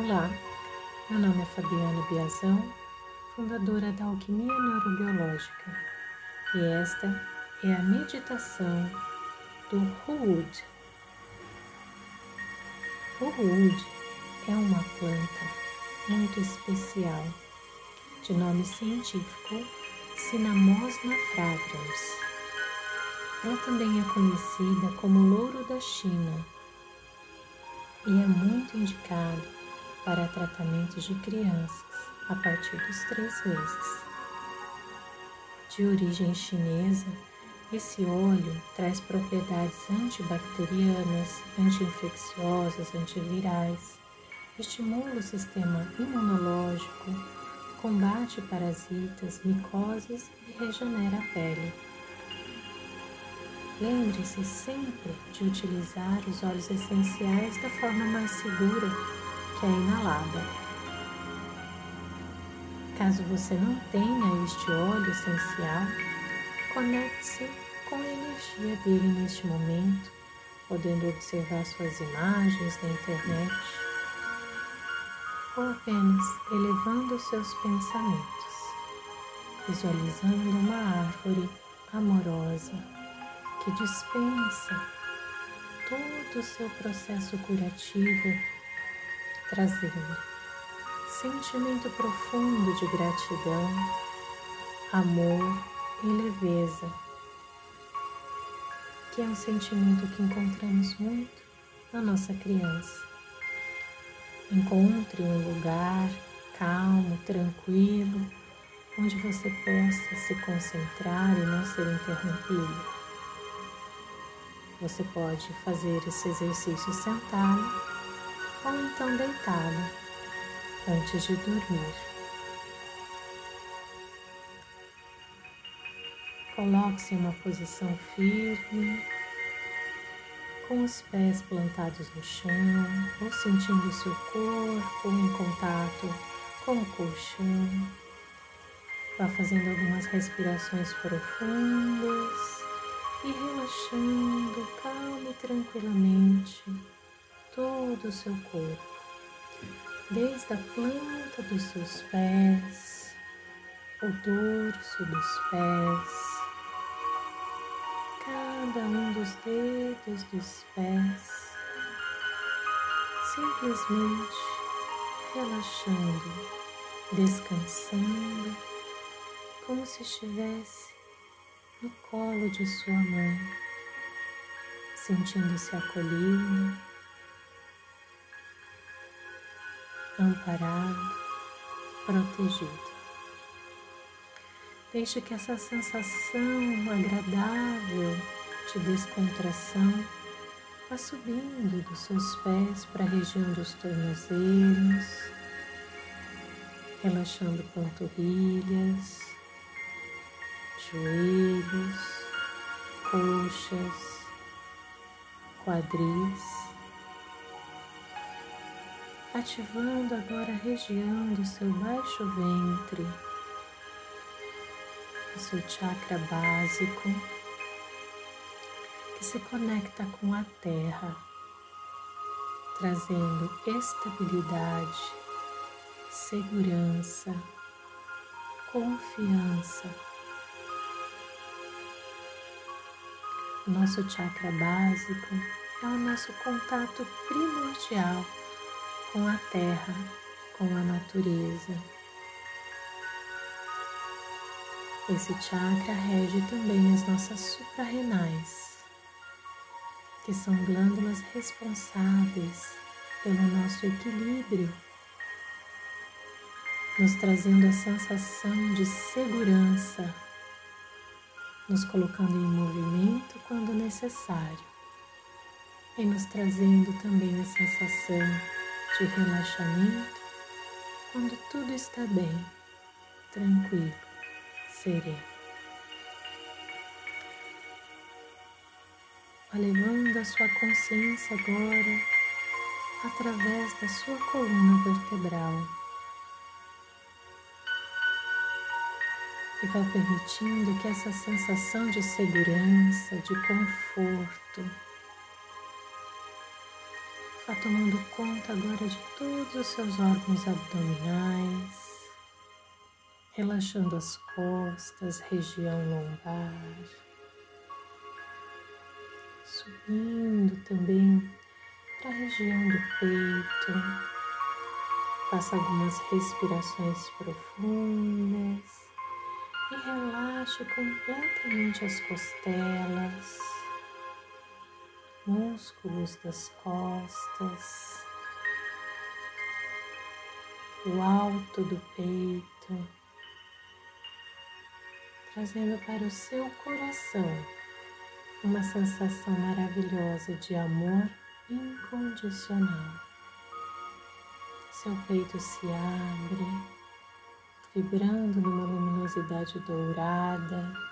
Olá, meu nome é Fabiana Biazão, fundadora da Alquimia Neurobiológica, e esta é a meditação do Huud. O Huud é uma planta muito especial, de nome científico Cinnamosna fragrans. Ela também é conhecida como louro da China e é muito indicado para tratamentos de crianças a partir dos três meses. De origem chinesa, esse óleo traz propriedades antibacterianas, anti-infecciosas, antivirais, estimula o sistema imunológico, combate parasitas, micoses e regenera a pele. Lembre-se sempre de utilizar os óleos essenciais da forma mais segura que é inalada. Caso você não tenha este óleo essencial, conecte-se com a energia dele neste momento, podendo observar suas imagens na internet ou apenas elevando seus pensamentos, visualizando uma árvore amorosa que dispensa todo o seu processo curativo trazendo sentimento profundo de gratidão, amor e leveza, que é um sentimento que encontramos muito na nossa criança. Encontre um lugar calmo, tranquilo, onde você possa se concentrar e não ser interrompido. Você pode fazer esse exercício sentado ou então deitada antes de dormir. Coloque-se em uma posição firme, com os pés plantados no chão ou sentindo seu corpo em contato com o colchão. Vá fazendo algumas respirações profundas e relaxando calma e tranquilamente todo o seu corpo, desde a planta dos seus pés, o dorso dos pés, cada um dos dedos dos pés, simplesmente relaxando, descansando, como se estivesse no colo de sua mãe, sentindo-se acolhida amparado, protegido. Deixe que essa sensação agradável de descontração vá subindo dos seus pés para a região dos tornozelos, relaxando panturrilhas, joelhos, coxas, quadris ativando agora a região do seu baixo ventre, o seu chakra básico, que se conecta com a terra, trazendo estabilidade, segurança, confiança. Nosso chakra básico é o nosso contato primordial com a terra, com a natureza. Esse chakra rege também as nossas suprarrenais, que são glândulas responsáveis pelo nosso equilíbrio, nos trazendo a sensação de segurança, nos colocando em movimento quando necessário e nos trazendo também a sensação de relaxamento quando tudo está bem, tranquilo, sereno. Vá a sua consciência agora através da sua coluna vertebral e vá permitindo que essa sensação de segurança, de conforto, Vá tomando conta agora de todos os seus órgãos abdominais, relaxando as costas, região lombar, subindo também para a região do peito. Faça algumas respirações profundas e relaxe completamente as costelas, músculos das costas, o alto do peito, trazendo para o seu coração uma sensação maravilhosa de amor incondicional. Seu peito se abre vibrando numa luminosidade dourada.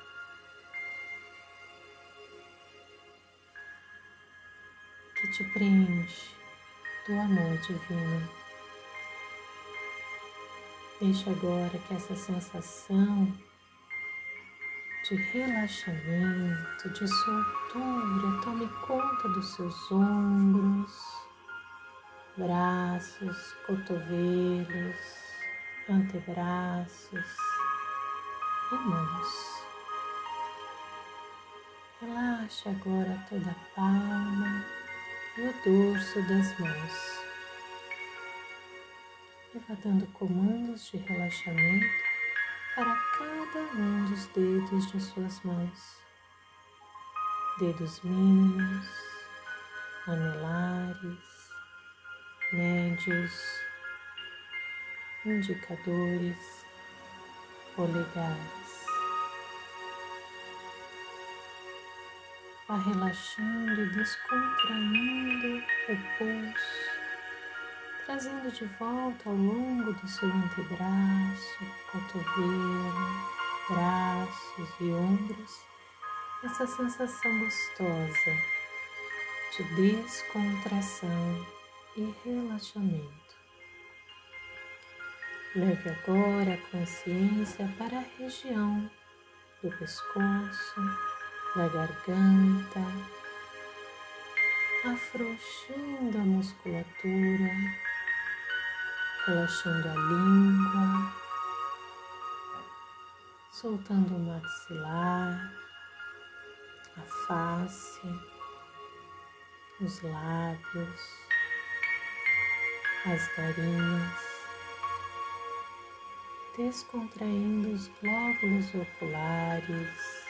Que te preenche do amor divino. Deixe agora que essa sensação de relaxamento, de soltura, tome conta dos seus ombros, braços, cotovelos, antebraços e mãos. Relaxe agora toda a palma e o dorso das mãos. E vá dando comandos de relaxamento para cada um dos dedos de suas mãos. Dedos mínimos, anelares, médios, indicadores, polegares. Vá relaxando e descontraindo o pulso, trazendo de volta ao longo do seu antebraço, cotovelo, braços e ombros essa sensação gostosa de descontração e relaxamento. Leve agora a consciência para a região do pescoço, da garganta, afrouxando a musculatura, relaxando a língua, soltando o maxilar, a face, os lábios, as narinas descontraindo os glóbulos oculares,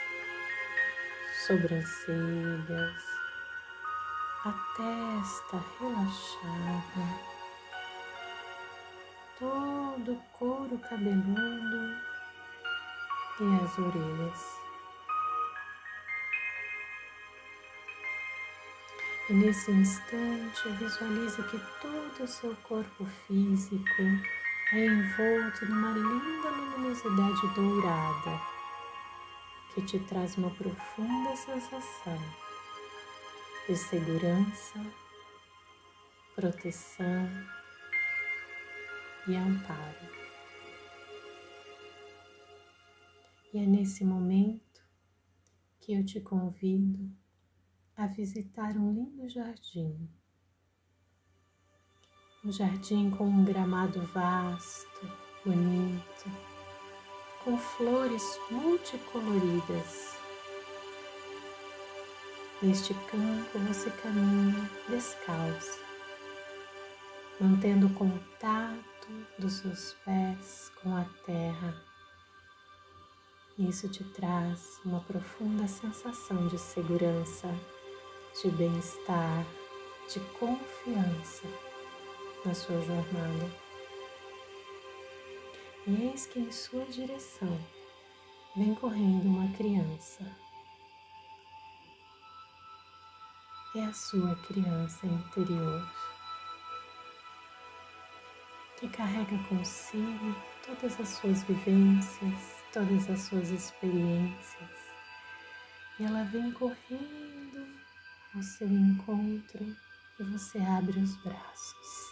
sobrancelhas, a testa relaxada, todo o couro cabeludo e as orelhas. E nesse instante, visualize que todo o seu corpo físico é envolto numa linda luminosidade dourada que te traz uma profunda sensação de segurança, proteção e amparo. E é nesse momento que eu te convido a visitar um lindo jardim um jardim com um gramado vasto, bonito, com flores multicoloridas. Neste campo você caminha descalça, mantendo o contato dos seus pés com a terra. Isso te traz uma profunda sensação de segurança, de bem-estar, de confiança na sua jornada. E eis que em sua direção vem correndo uma criança. É a sua criança interior que carrega consigo todas as suas vivências, todas as suas experiências. E ela vem correndo ao seu encontro e você abre os braços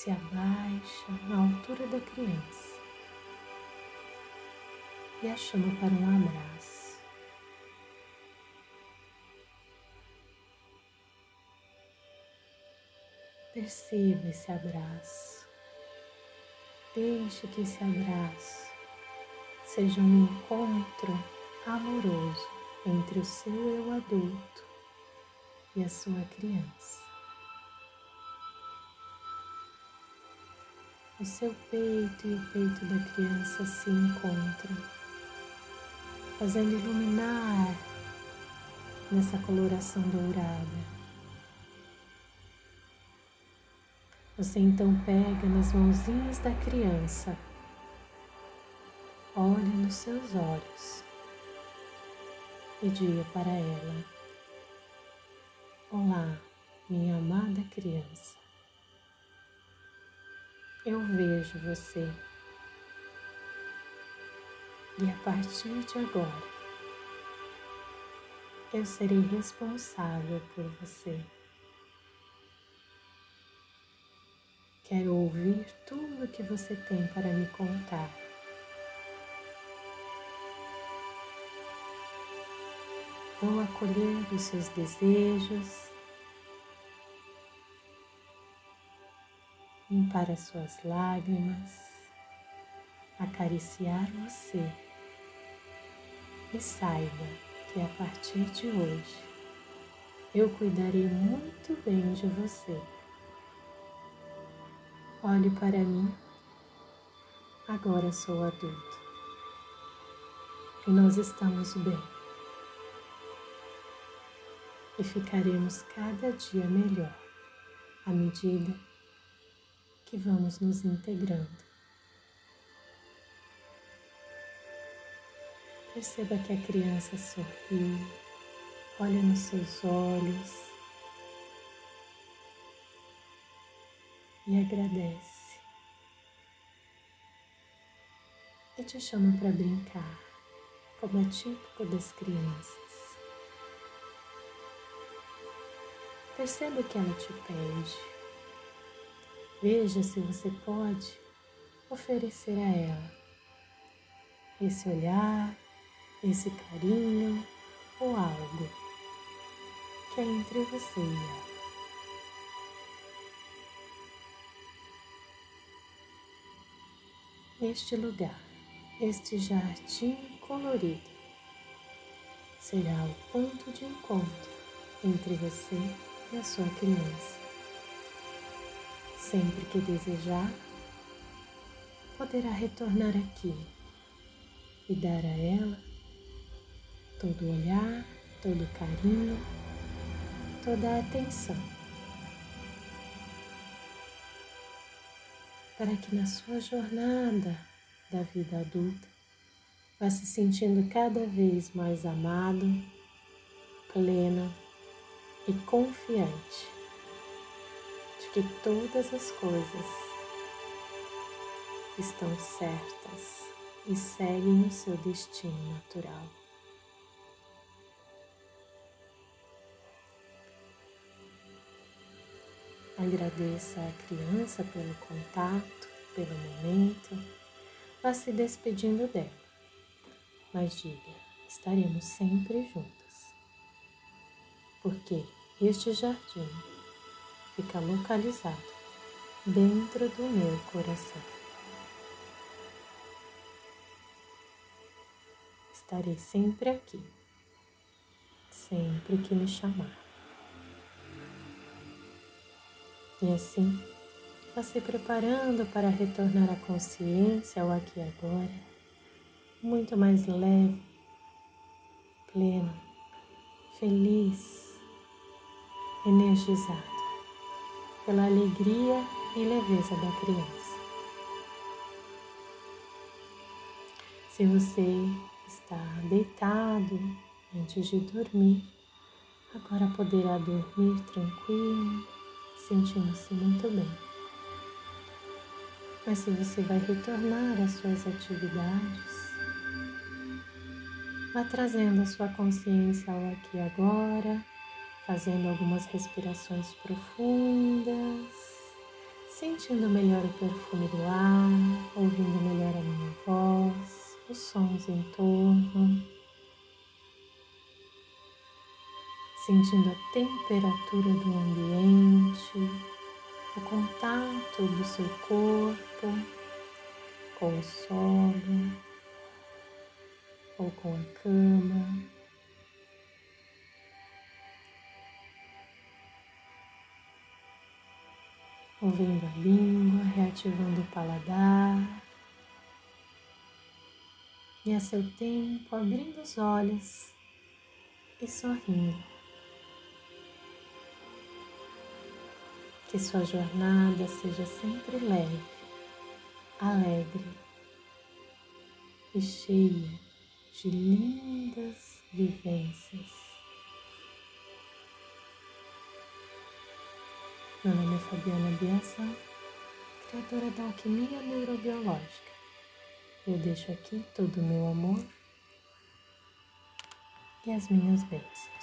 se abaixa na altura da criança e a chama para um abraço. Perceba esse abraço. Deixe que esse abraço seja um encontro amoroso entre o seu eu adulto e a sua criança. O seu peito e o peito da criança se encontram, fazendo iluminar nessa coloração dourada. Você então pega nas mãozinhas da criança, olhe nos seus olhos e diga para ela: Olá, minha amada criança. Eu vejo você e a partir de agora eu serei responsável por você. Quero ouvir tudo o que você tem para me contar. Vou acolher os seus desejos, limpar as suas lágrimas, acariciar você. E saiba que a partir de hoje eu cuidarei muito bem de você. Olhe para mim, agora sou adulto. E nós estamos bem. E ficaremos cada dia melhor à medida que vamos nos integrando. Perceba que a criança sorriu, olha nos seus olhos e agradece. E te chama para brincar, como é típico das crianças. Perceba o que ela te pede. Veja se você pode oferecer a ela esse olhar, esse carinho ou algo que é entre você e ela. este lugar, este jardim colorido, será o ponto de encontro entre você e a sua criança. Sempre que desejar, poderá retornar aqui e dar a ela todo o olhar, todo o carinho, toda a atenção. para que na sua jornada da vida adulta vá se sentindo cada vez mais amado, pleno e confiante que todas as coisas estão certas e seguem o seu destino natural. Agradeça a criança pelo contato, pelo momento. Vá se despedindo dela. Mas diga, estaremos sempre juntas. Porque este jardim fica localizado dentro do meu coração. Estarei sempre aqui, sempre que me chamar. E assim, vá se preparando para retornar à consciência ao aqui e agora, muito mais leve, pleno, feliz, energizado pela alegria e leveza da criança. Se você está deitado antes de dormir, agora poderá dormir tranquilo sentindo-se muito bem. Mas se você vai retornar às suas atividades, vá trazendo a sua consciência ao aqui e agora, fazendo algumas respirações profundas, sentindo melhor o perfume do ar, ouvindo melhor a minha voz, os sons em torno. sentindo a temperatura do ambiente, contato do seu corpo com o solo ou com a cama. Movendo a língua, reativando o paladar. E a seu tempo, abrindo os olhos e sorrindo. Que sua jornada seja sempre leve, alegre e cheia de lindas vivências. Meu nome é Fabiana Biança, criadora da Alquimia Neurobiológica. Eu deixo aqui todo o meu amor e as minhas bênçãos.